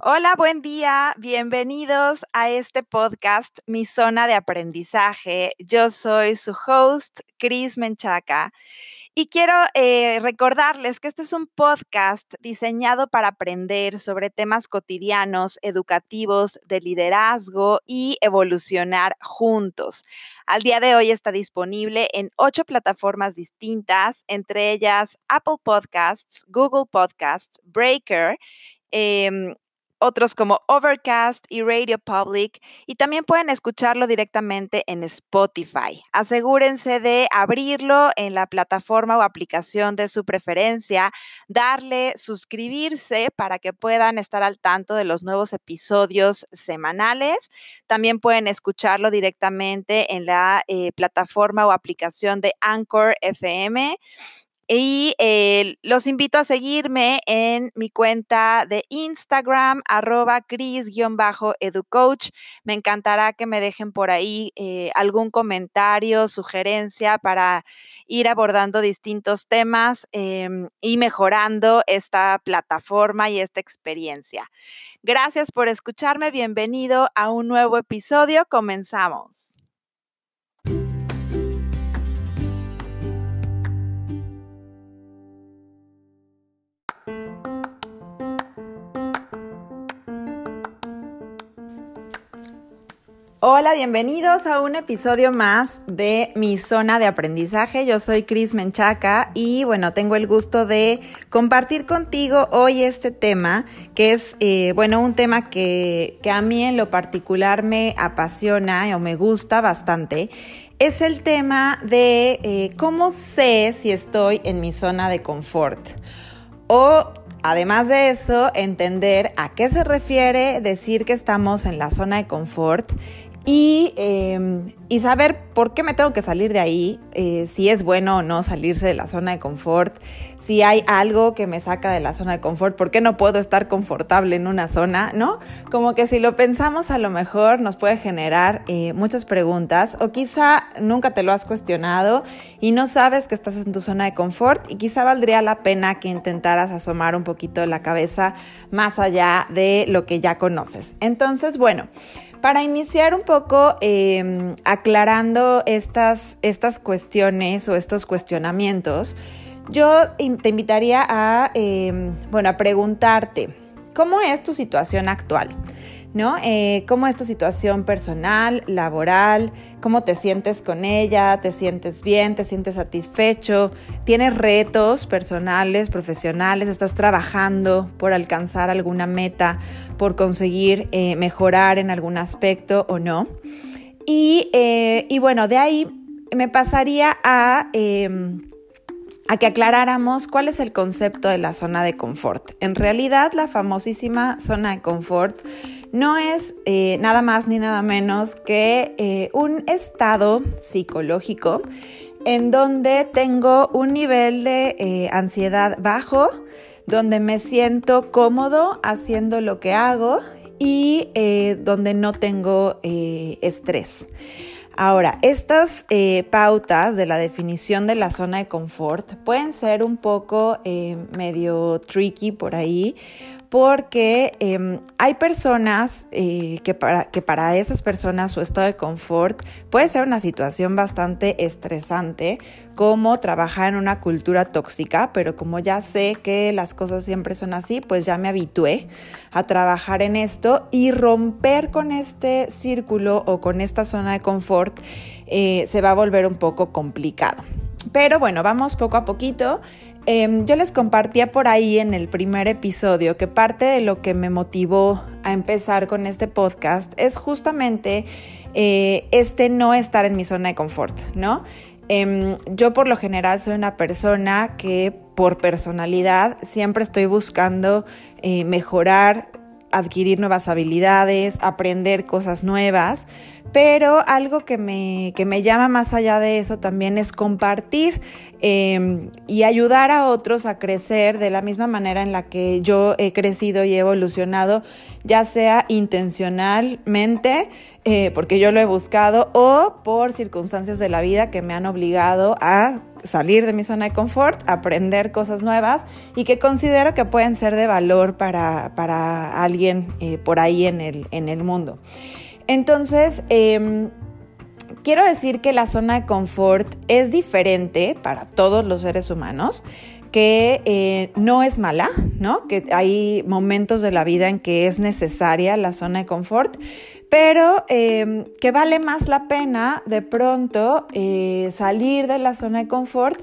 Hola, buen día. Bienvenidos a este podcast, Mi Zona de Aprendizaje. Yo soy su host, Cris Menchaca. Y quiero eh, recordarles que este es un podcast diseñado para aprender sobre temas cotidianos, educativos, de liderazgo y evolucionar juntos. Al día de hoy está disponible en ocho plataformas distintas, entre ellas Apple Podcasts, Google Podcasts, Breaker, em, otros como Overcast y Radio Public y también pueden escucharlo directamente en Spotify. Asegúrense de abrirlo en la plataforma o aplicación de su preferencia, darle suscribirse para que puedan estar al tanto de los nuevos episodios semanales. También pueden escucharlo directamente en la eh, plataforma o aplicación de Anchor FM. Y eh, los invito a seguirme en mi cuenta de Instagram, arroba cris-educoach. Me encantará que me dejen por ahí eh, algún comentario, sugerencia para ir abordando distintos temas em, y mejorando esta plataforma y esta experiencia. Gracias por escucharme. Bienvenido a un nuevo episodio. Comenzamos. Hola, bienvenidos a un episodio más de mi zona de aprendizaje. Yo soy Cris Menchaca y bueno, tengo el gusto de compartir contigo hoy este tema, que es, eh, bueno, un tema que, que a mí en lo particular me apasiona o me gusta bastante. Es el tema de eh, cómo sé si estoy en mi zona de confort. O Además de eso, entender a qué se refiere decir que estamos en la zona de confort y, em, y, saber por qué me tengo que salir de ahí, eh, si es bueno o no salirse de la zona de confort, si hay algo que me saca de la zona de confort, por qué no puedo estar confortable en una zona, ¿no? Como que si lo pensamos a lo mejor nos puede generar eh, muchas preguntas o quizá nunca te lo has cuestionado y no sabes que estás en tu zona de confort y quizá valdría la pena que intentaras asomar un poquito la cabeza más allá de lo que ya conoces. Entonces, bueno. Para iniciar un poco em, aclarando estas, estas cuestiones o estos cuestionamientos, yo te invitaría a, em, bueno, a preguntarte, ¿cómo es tu situación actual? ¿No? Eh, ¿Cómo es tu situación personal, laboral? ¿Cómo te sientes con ella? ¿Te sientes bien? ¿Te sientes satisfecho? ¿Tienes retos personales, profesionales? ¿Estás trabajando por alcanzar alguna meta, por conseguir eh, mejorar en algún aspecto o no? Y, eh, y bueno, de ahí me pasaría a em, a que aclaráramos cuál es el concepto de la zona de confort. En realidad, la famosísima zona de confort no es eh, nada más ni nada menos que eh, un estado psicológico en donde tengo un nivel de eh, ansiedad bajo, donde me siento cómodo haciendo lo que hago y donde no tengo estrés. Ahora, estas pautas de la definición de la zona de confort pueden ser un poco medio tricky por ahí porque em, hay personas eh, que, para, que para esas personas su estado de confort puede ser una situación bastante estresante, como trabajar en una cultura tóxica, pero como ya sé que las cosas siempre son así, pues ya me habitué a trabajar en esto y romper con este círculo o con esta zona de confort eh, se va a volver un poco complicado. Pero bueno, vamos poco a poquito. Em, yo les compartía por ahí en el primer episodio que parte de lo que me motivó a empezar con este podcast es justamente eh, este no estar en mi zona de confort, ¿no? Em, yo por lo general soy una persona que por personalidad siempre estoy buscando eh, mejorar, adquirir nuevas habilidades, aprender cosas nuevas, pero algo que me, que me llama más allá de eso también es compartir em, y ayudar a otros a crecer de la misma manera en la que yo he crecido y he evolucionado, ya sea intencionalmente, eh, porque yo lo he buscado, o por circunstancias de la vida que me han obligado a salir de mi zona de confort, aprender cosas nuevas y que considero que pueden ser de valor para, alguien eh, por ahí en el, en el mundo. Entonces, em, quiero decir que la zona de confort es diferente para todos los seres humanos que eh, no es mala, ¿no? Que hay momentos de la vida en que es necesaria la zona de confort, pero em, que vale más la pena de pronto eh, salir de la zona de confort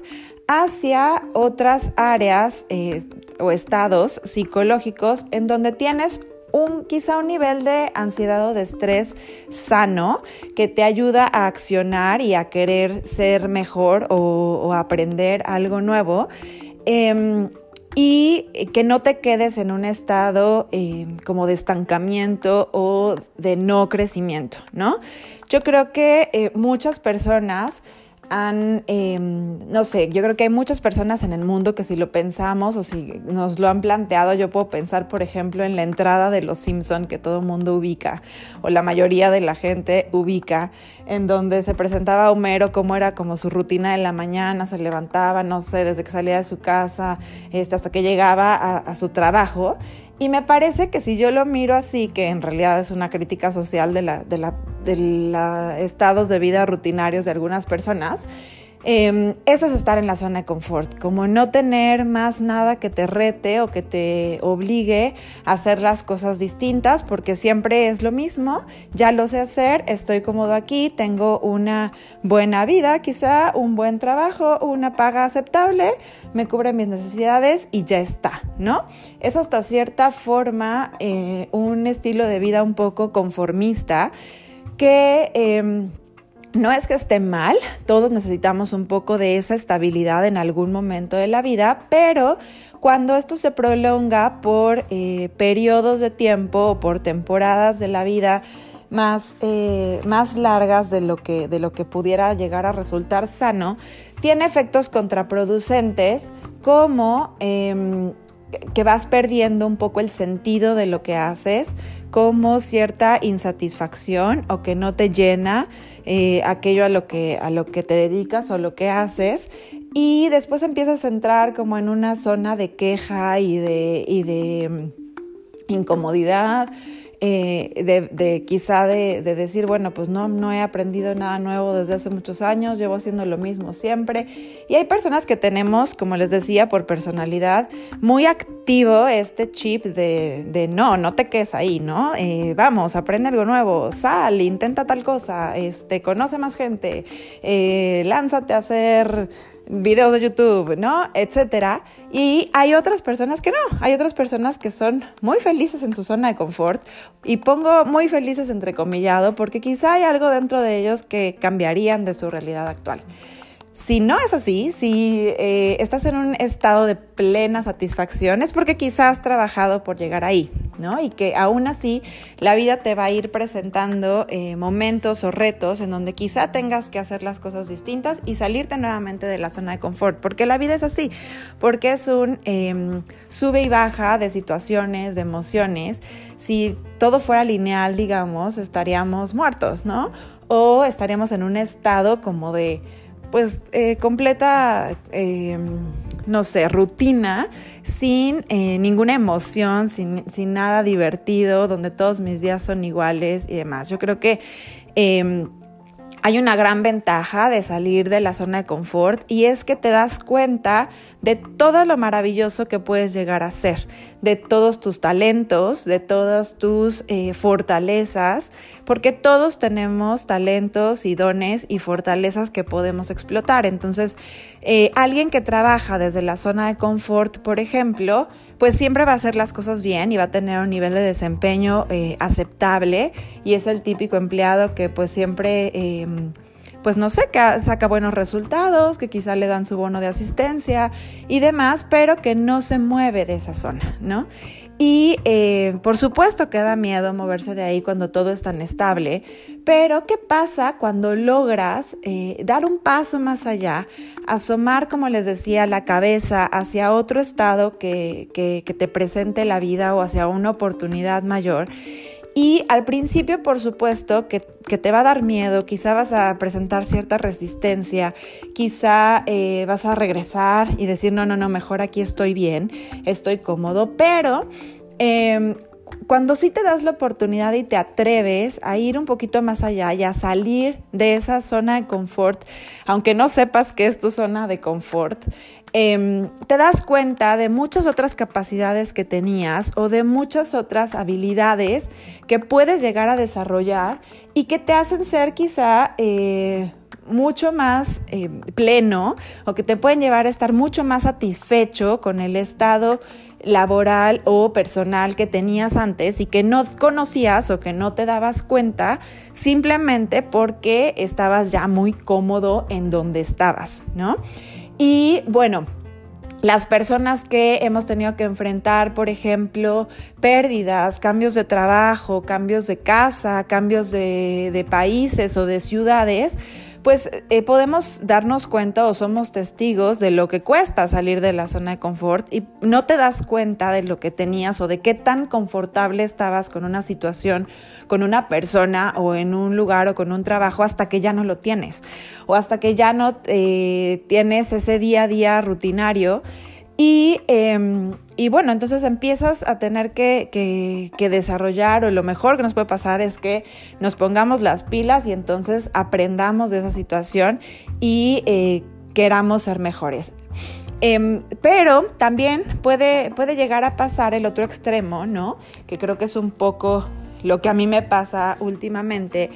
hacia otras áreas eh, o estados psicológicos en donde tienes un, quizá un nivel de ansiedad o de estrés sano que te ayuda a accionar y a querer ser mejor o, aprender algo nuevo. Em, y que no te quedes en un estado em, como de estancamiento o de no crecimiento, ¿no? Yo creo que eh, muchas personas han, em, no sé, yo creo que hay muchas personas en el mundo que si lo pensamos o si nos lo han planteado, yo puedo pensar, por ejemplo, en la entrada de Los Simpson que todo mundo ubica, o la mayoría de la gente ubica, en donde se presentaba Homero como era como su rutina de la mañana, se levantaba, no sé, desde que salía de su casa este, hasta que llegaba a su trabajo. Y me parece que si yo lo miro así, que en realidad es una crítica social de la, de la, de los estados de vida rutinarios de algunas personas, Em, eso es estar en la zona de confort, como no tener más nada que te rete o que te obligue a hacer las cosas distintas, porque siempre es lo mismo, ya lo sé hacer, estoy cómodo aquí, tengo una buena vida, quizá un buen trabajo, una paga aceptable, me cubre mis necesidades y ya está, ¿no? Es hasta cierta forma eh, un estilo de vida un poco conformista que... Em, no es que esté mal, todos necesitamos un poco de esa estabilidad en algún momento de la vida, pero cuando esto se prolonga por eh, periodos de tiempo o por temporadas de la vida más, eh, más largas de lo, que, de lo que pudiera llegar a resultar sano, tiene efectos contraproducentes como em, que vas perdiendo un poco el sentido de lo que haces, como cierta insatisfacción o que no te llena eh, aquello a lo, que, a lo que te dedicas o lo que haces. Y después empiezas a entrar como en una zona de queja y de, y de mm, incomodidad eh, de, quizá de, decir, bueno, pues no, no he aprendido nada nuevo desde hace muchos años, llevo haciendo lo mismo siempre. Y hay personas que tenemos, como les decía, por personalidad, muy activo este chip de, no, no te quedes ahí, ¿no? Eh, vamos, aprende algo nuevo, sal, intenta tal cosa, este, conoce más gente, eh, lánzate a hacer videos de YouTube, ¿no? Etcétera. Y hay otras personas que no, hay otras personas que son muy felices en su zona de confort y pongo muy felices entrecomillado porque quizá hay algo dentro de ellos que cambiarían de su realidad actual. Si no es así, si eh, estás en un estado de plena satisfacción, es porque quizás has trabajado por llegar ahí, Y que aún así la vida te va a ir presentando eh, momentos o retos en donde quizá tengas que hacer las cosas distintas y salirte nuevamente de la zona de confort, porque la vida es así, porque es un em, sube y baja de situaciones, de emociones. Si todo fuera lineal, digamos, estaríamos muertos, ¿no? O estaríamos en un estado como de pues eh, completa, em, no sé, rutina, sin eh, ninguna emoción, sin, sin, nada divertido, donde todos mis días son iguales y demás. Yo creo que em, hay una gran ventaja de salir de la zona de confort y es que te das cuenta de todo lo maravilloso que puedes llegar a ser, de todos tus talentos, de todas tus eh, fortalezas, porque todos tenemos talentos y dones y fortalezas que podemos explotar. Entonces, eh, alguien que trabaja desde la zona de confort, por ejemplo, pues siempre va a hacer las cosas bien y va a tener un nivel de desempeño eh, aceptable y es el típico empleado que pues siempre... Em, pues no sé, que saca buenos resultados, que quizá le dan su bono de asistencia y demás, pero que no se mueve de esa zona, ¿no? Y eh, por supuesto que da miedo moverse de ahí cuando todo es tan estable, pero ¿qué pasa cuando logras eh, dar un paso más allá, asomar, como les decía, la cabeza hacia otro estado que, que, que te presente la vida o hacia una oportunidad mayor? Y al principio, por supuesto, que, te va a dar miedo, quizá vas a presentar cierta resistencia, quizá eh, vas a regresar y decir, no, no, no, mejor aquí estoy bien, estoy cómodo, pero... Em, cuando sí te das la oportunidad y te atreves a ir un poquito más allá y a salir de esa zona de confort, aunque no sepas qué es tu zona de confort, Em, te das cuenta de muchas otras capacidades que tenías o de muchas otras habilidades que puedes llegar a desarrollar y que te hacen ser quizá... Eh, mucho más eh, pleno o que te pueden llevar a estar mucho más satisfecho con el estado laboral o personal que tenías antes y que no conocías o que no te dabas cuenta simplemente porque estabas ya muy cómodo en donde estabas, ¿no? Y bueno, las personas que hemos tenido que enfrentar, por ejemplo, pérdidas, cambios de trabajo, cambios de casa, cambios de, países o de ciudades, pues eh, podemos darnos cuenta o somos testigos de lo que cuesta salir de la zona de confort y no te das cuenta de lo que tenías o de qué tan confortable estabas con una situación, con una persona o en un lugar o con un trabajo hasta que ya no lo tienes o hasta que ya no eh, tienes ese día a día rutinario y, em, y, bueno, entonces empiezas a tener que, que, desarrollar, o lo mejor que nos puede pasar es que nos pongamos las pilas y entonces aprendamos de esa situación y eh, queramos ser mejores. Em, pero también puede, puede llegar a pasar el otro extremo, ¿no? Que creo que es un poco lo que a mí me pasa últimamente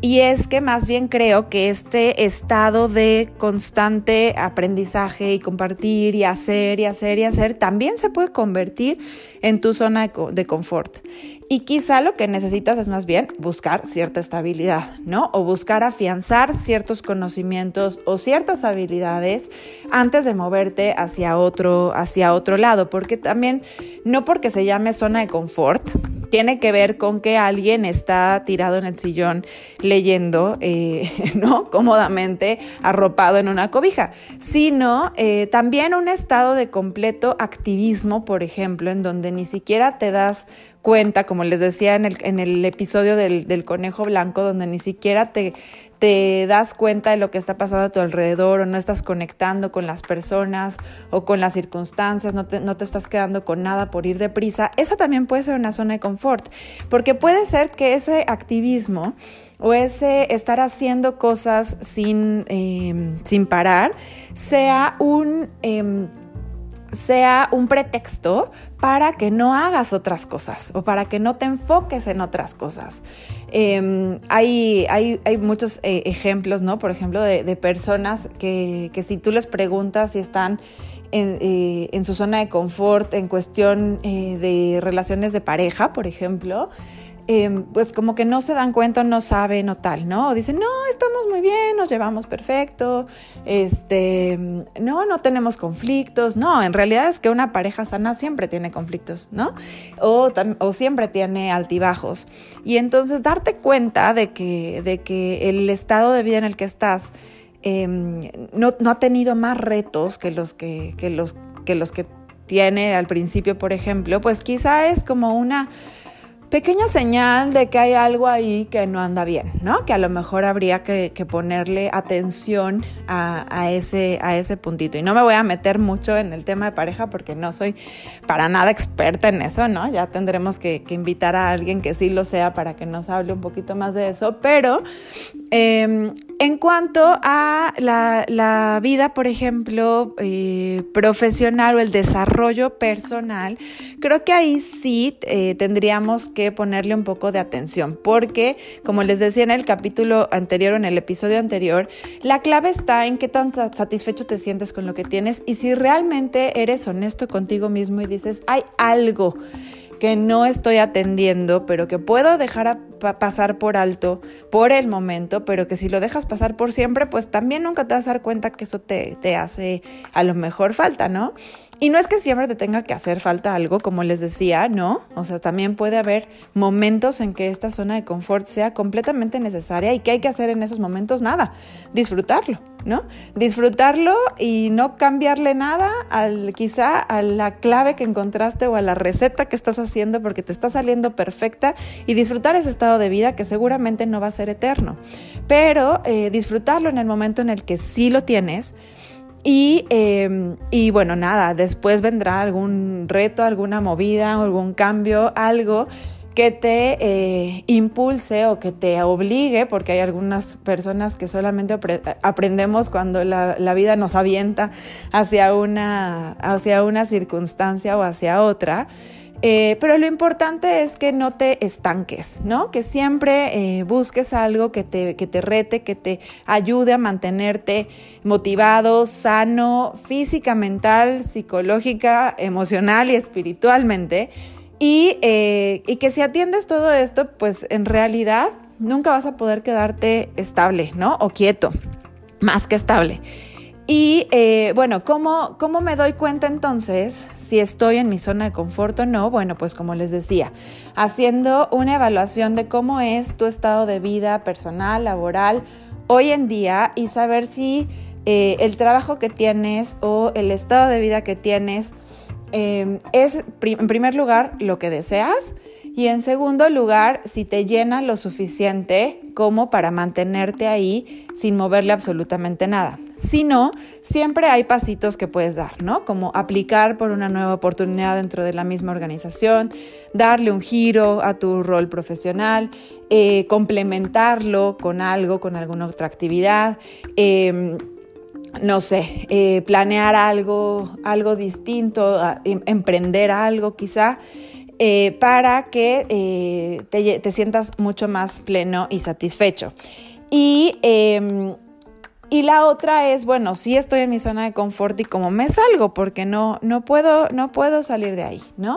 y es que más bien creo que este estado de constante aprendizaje y compartir y hacer y hacer y hacer también se puede convertir en tu zona de confort. Y quizá lo que necesitas es más bien buscar cierta estabilidad, ¿no? O buscar afianzar ciertos conocimientos o ciertas habilidades antes de moverte hacia otro, hacia otro lado. Porque también, no porque se llame zona de confort, tiene que ver con que alguien está tirado en el sillón leyendo, eh, ¿no? Cómodamente arropado en una cobija, sino eh, también un estado de completo activismo, por ejemplo, en donde ni siquiera te das cuenta, como les decía en el, episodio del, conejo blanco, donde ni siquiera te, te das cuenta de lo que está pasando a tu alrededor o no estás conectando con las personas o con las circunstancias, no te, no te estás quedando con nada por ir deprisa, esa también puede ser una zona de confort, porque puede ser que ese activismo o ese estar haciendo cosas sin, em, sin parar sea un... Em, sea un pretexto para que no hagas otras cosas o para que no te enfoques en otras cosas. Em, hay, hay, hay, muchos eh, ejemplos, ¿no? Por ejemplo, de, personas que, que, si tú les preguntas si están en, eh, en, su zona de confort en cuestión eh, de relaciones de pareja, por ejemplo, Em, pues como que no se dan cuenta, no saben o tal, ¿no? O dicen, no, estamos muy bien, nos llevamos perfecto, este, no, no tenemos conflictos. No, en realidad es que una pareja sana siempre tiene conflictos, ¿no? O, o siempre tiene altibajos. Y entonces darte cuenta de que, de que el estado de vida en el que estás em, no, no, ha tenido más retos que los que, que, los, que los que tiene al principio, por ejemplo, pues quizá es como una pequeña señal de que hay algo ahí que no anda bien, ¿no? Que a lo mejor habría que, ponerle atención a, ese, a ese puntito. Y no me voy a meter mucho en el tema de pareja porque no soy para nada experta en eso, ¿no? Ya tendremos que, invitar a alguien que sí lo sea para que nos hable un poquito más de eso. Pero em, en cuanto a la, vida, por ejemplo, eh, profesional o el desarrollo personal, creo que ahí sí eh, tendríamos que ponerle un poco de atención, porque, como les decía en el capítulo anterior, en el episodio anterior, la clave está en qué tan satisfecho te sientes con lo que tienes y si realmente eres honesto contigo mismo y dices, hay algo que no estoy atendiendo, pero que puedo dejar pasar por alto por el momento, pero que si lo dejas pasar por siempre, pues también nunca te vas a dar cuenta que eso te, te hace a lo mejor falta, ¿no? Y no es que siempre te tenga que hacer falta algo, como les decía, ¿no? O sea, también puede haber momentos en que esta zona de confort sea completamente necesaria y que hay que hacer en esos momentos nada, disfrutarlo, ¿no? Disfrutarlo y no cambiarle nada al quizá a la clave que encontraste o a la receta que estás haciendo porque te está saliendo perfecta y disfrutar ese estado de vida que seguramente no va a ser eterno. Pero eh, disfrutarlo en el momento en el que sí lo tienes Em, y, bueno, nada, después vendrá algún reto, alguna movida, algún cambio, algo que te eh, impulse o que te obligue, porque hay algunas personas que solamente aprendemos cuando la, la, vida nos avienta hacia una, hacia una circunstancia o hacia otra. Eh, pero lo importante es que no te estanques, ¿no? Que siempre eh, busques algo que te, que te rete, que te ayude a mantenerte motivado, sano, física, mental, psicológica, emocional y espiritualmente. Y, eh, y que si atiendes todo esto, pues en realidad nunca vas a poder quedarte estable, ¿no? O quieto, más que estable. Y eh, bueno, ¿cómo, ¿cómo me doy cuenta entonces si estoy en mi zona de confort o no? Bueno, pues como les decía, haciendo una evaluación de cómo es tu estado de vida personal, laboral, hoy en día y saber si eh, el trabajo que tienes o el estado de vida que tienes eh, es en primer lugar lo que deseas y en segundo lugar, si te llena lo suficiente como para mantenerte ahí sin moverle absolutamente nada. Si no, siempre hay pasitos que puedes dar, ¿no? Como aplicar por una nueva oportunidad dentro de la misma organización, darle un giro a tu rol profesional, eh, complementarlo con algo, con alguna otra actividad. Em, no sé, eh, planear algo, algo distinto, em, emprender algo quizá. Eh, para que eh, te, sientas mucho más pleno y satisfecho. Y, em, y la otra es, bueno, sí estoy en mi zona de confort y como me salgo, porque no, no, puedo, no puedo salir de ahí, ¿no?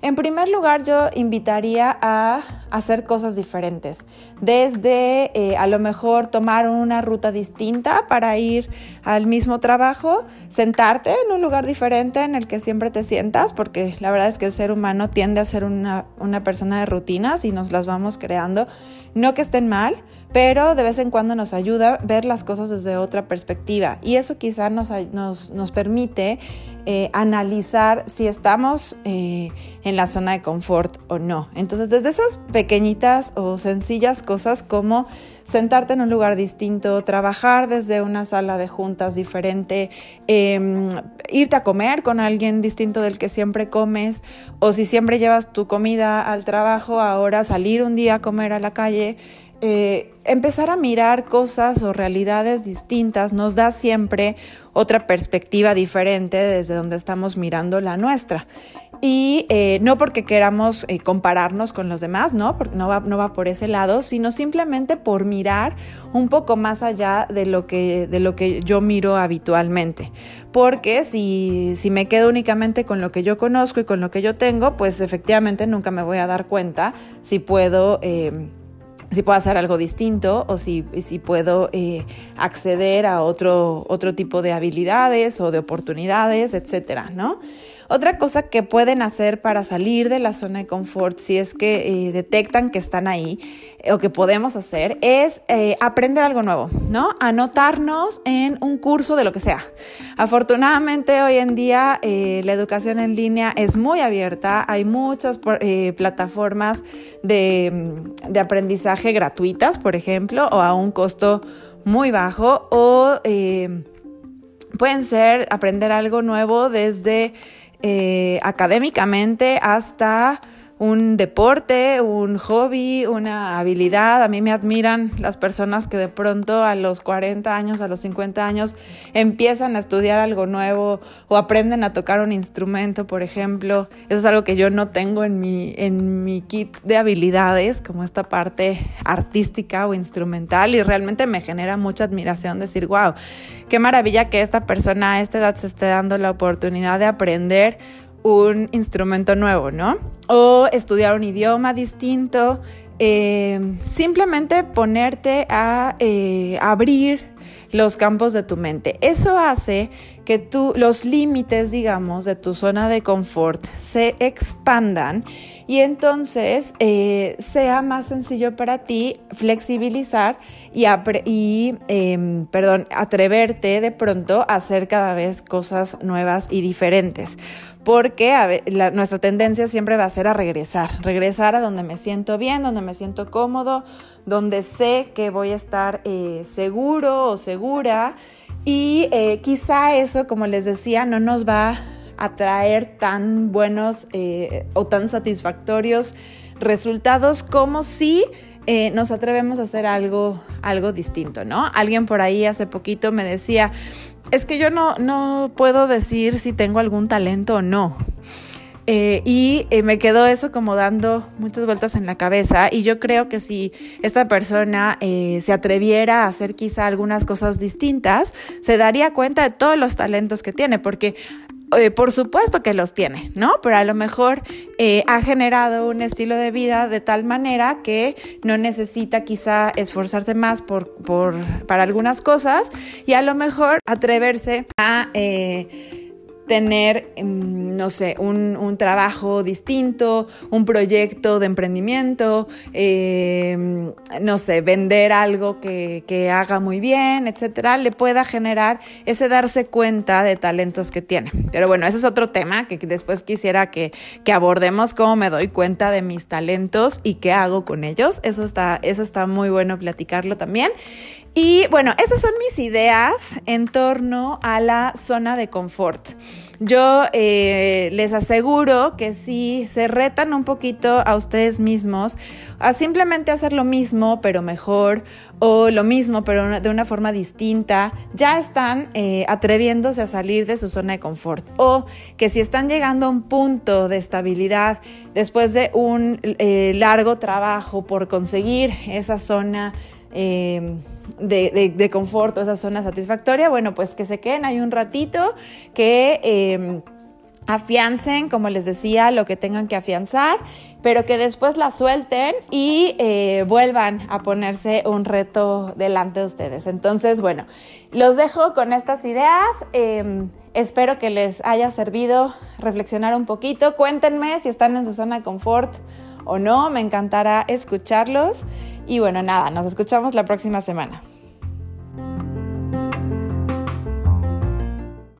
En primer lugar, yo invitaría a hacer cosas diferentes, desde eh, a lo mejor tomar una ruta distinta para ir al mismo trabajo, sentarte en un lugar diferente en el que siempre te sientas, porque la verdad es que el ser humano tiende a ser una, persona de rutinas y nos las vamos creando, no que estén mal, pero de vez en cuando nos ayuda ver las cosas desde otra perspectiva. Y eso quizá nos, permite eh, analizar si estamos eh, en la zona de confort o no. Entonces, desde esas pequeñitas o sencillas cosas como sentarte en un lugar distinto, trabajar desde una sala de juntas diferente, em, irte a comer con alguien distinto del que siempre comes, o si siempre llevas tu comida al trabajo, ahora salir un día a comer a la calle. Eh, empezar a mirar cosas o realidades distintas nos da siempre otra perspectiva diferente desde donde estamos mirando la nuestra. Y eh, no porque queramos eh, compararnos con los demás, ¿no? Porque no va, no va por ese lado, sino simplemente por mirar un poco más allá de lo que, de lo que yo miro habitualmente. Porque si, si me quedo únicamente con lo que yo conozco y con lo que yo tengo, pues efectivamente nunca me voy a dar cuenta si puedo si puedo hacer algo distinto o si, si puedo eh, acceder a otro, otro tipo de habilidades o de oportunidades, etcétera, ¿no? Otra cosa que pueden hacer para salir de la zona de confort, si es que eh, detectan que están ahí eh, o que podemos hacer, es eh, aprender algo nuevo, ¿no? Anotarnos en un curso de lo que sea. Afortunadamente hoy en día la educación en línea es muy abierta, hay muchas plataformas de, de, aprendizaje gratuitas, por ejemplo, o a un costo muy bajo, o pueden ser aprender algo nuevo desde eh, académicamente hasta un deporte, un hobby, una habilidad. A mí me admiran las personas que de pronto a los 40 años, a los 50 años, empiezan a estudiar algo nuevo o aprenden a tocar un instrumento, por ejemplo. Eso es algo que yo no tengo en mi, en mi kit de habilidades, como esta parte artística o instrumental, y realmente me genera mucha admiración decir, wow, qué maravilla que esta persona a esta edad se esté dando la oportunidad de aprender un instrumento nuevo, ¿no? O estudiar un idioma distinto, eh, simplemente ponerte a eh, abrir los campos de tu mente. Eso hace que tú, los límites, digamos, de tu zona de confort se expandan y entonces eh, sea más sencillo para ti flexibilizar y, y em, perdón, atreverte de pronto a hacer cada vez cosas nuevas y diferentes porque nuestra tendencia siempre va a ser a regresar, regresar a donde me siento bien, donde me siento cómodo, donde sé que voy a estar eh, seguro o segura. Y eh, quizá eso, como les decía, no nos va a traer tan buenos eh, o tan satisfactorios resultados como si nos atrevemos a hacer algo, algo distinto, ¿no? Alguien por ahí hace poquito me decía, es que yo no, no puedo decir si tengo algún talento o no. Eh, y eh, me quedó eso como dando muchas vueltas en la cabeza y yo creo que si esta persona eh, se atreviera a hacer quizá algunas cosas distintas, se daría cuenta de todos los talentos que tiene, porque eh, por supuesto que los tiene, ¿no? Pero a lo mejor eh, ha generado un estilo de vida de tal manera que no necesita quizá esforzarse más por, para algunas cosas y a lo mejor atreverse a... Eh, tener, mm, no sé, un, trabajo distinto, un proyecto de emprendimiento, em, no sé, vender algo que, haga muy bien, etcétera, le pueda generar ese darse cuenta de talentos que tiene. Pero bueno, ese es otro tema que después quisiera que, que abordemos, cómo me doy cuenta de mis talentos y qué hago con ellos. Eso está, eso está muy bueno platicarlo también. Y bueno, estas son mis ideas en torno a la zona de confort. Yo eh, les aseguro que si se retan un poquito a ustedes mismos a simplemente hacer lo mismo pero mejor o lo mismo pero de una forma distinta, ya están eh, atreviéndose a salir de su zona de confort. O que si están llegando a un punto de estabilidad después de un eh, largo trabajo por conseguir esa zona de, de, confort esa zona satisfactoria, bueno, pues que se queden ahí un ratito, que em, afiancen, como les decía, lo que tengan que afianzar, pero que después la suelten y eh, vuelvan a ponerse un reto delante de ustedes. Entonces, bueno, los dejo con estas ideas. Em, espero que les haya servido reflexionar un poquito. Cuéntenme si están en su zona de confort o no, me encantará escucharlos. Y bueno, nada, nos escuchamos la próxima semana.